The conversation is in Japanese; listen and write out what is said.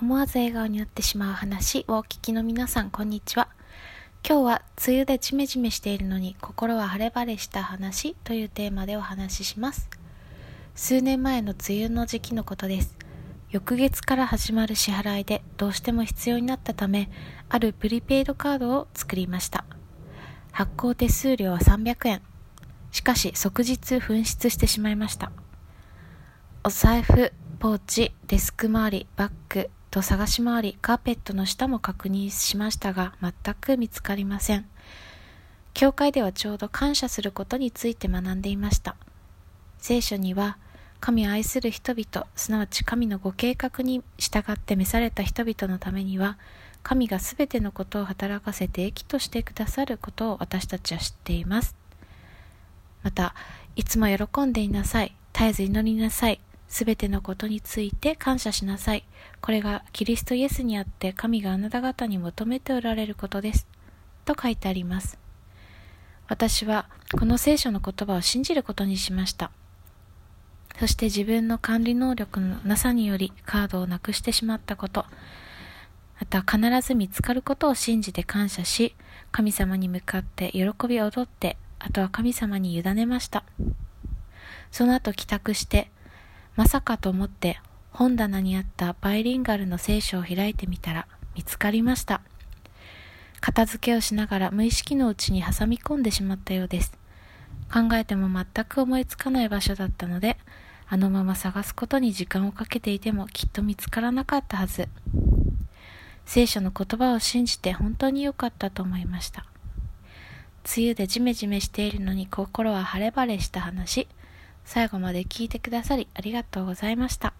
思わず笑顔になってしまう話をお聞きの皆さん、こんにちは。今日は、梅雨でジメジメしているのに心は晴れ晴れした話というテーマでお話しします。数年前の梅雨の時期のことです。翌月から始まる支払いでどうしても必要になったため、あるプリペイドカードを作りました。発行手数料は300円。しかし即日紛失してしまいました。お財布、ポーチ、デスク周り、バッグと探し回り、カーペットの下も確認しましたが、全く見つかりません。教会ではちょうど感謝することについて学んでいました。聖書には、神を愛する人々、すなわち神のご計画に従って召された人々のためには、神がすべてのことを働かせて益としてくださることを私たちは知っています。また、いつも喜んでいなさい。絶えず祈りなさい。すべてのことについて感謝しなさい。これがキリストイエスにあって神があなた方に求めておられることです。と書いてあります。私はこの聖書の言葉を信じることにしました。そして自分の管理能力のなさによりカードをなくしてしまったこと、また必ず見つかることを信じて感謝し、神様に向かって喜び踊って、あとは神様に委ねました。その後帰宅して、まさかと思って本棚にあったバイリンガルの聖書を開いてみたら見つかりました。片付けをしながら無意識のうちに挟み込んでしまったようです。考えても全く思いつかない場所だったので、あのまま探すことに時間をかけていてもきっと見つからなかったはず。聖書の言葉を信じて本当に良かったと思いました。梅雨でジメジメしているのに心は晴れ晴れした話。最後まで聞いてくださりありがとうございました。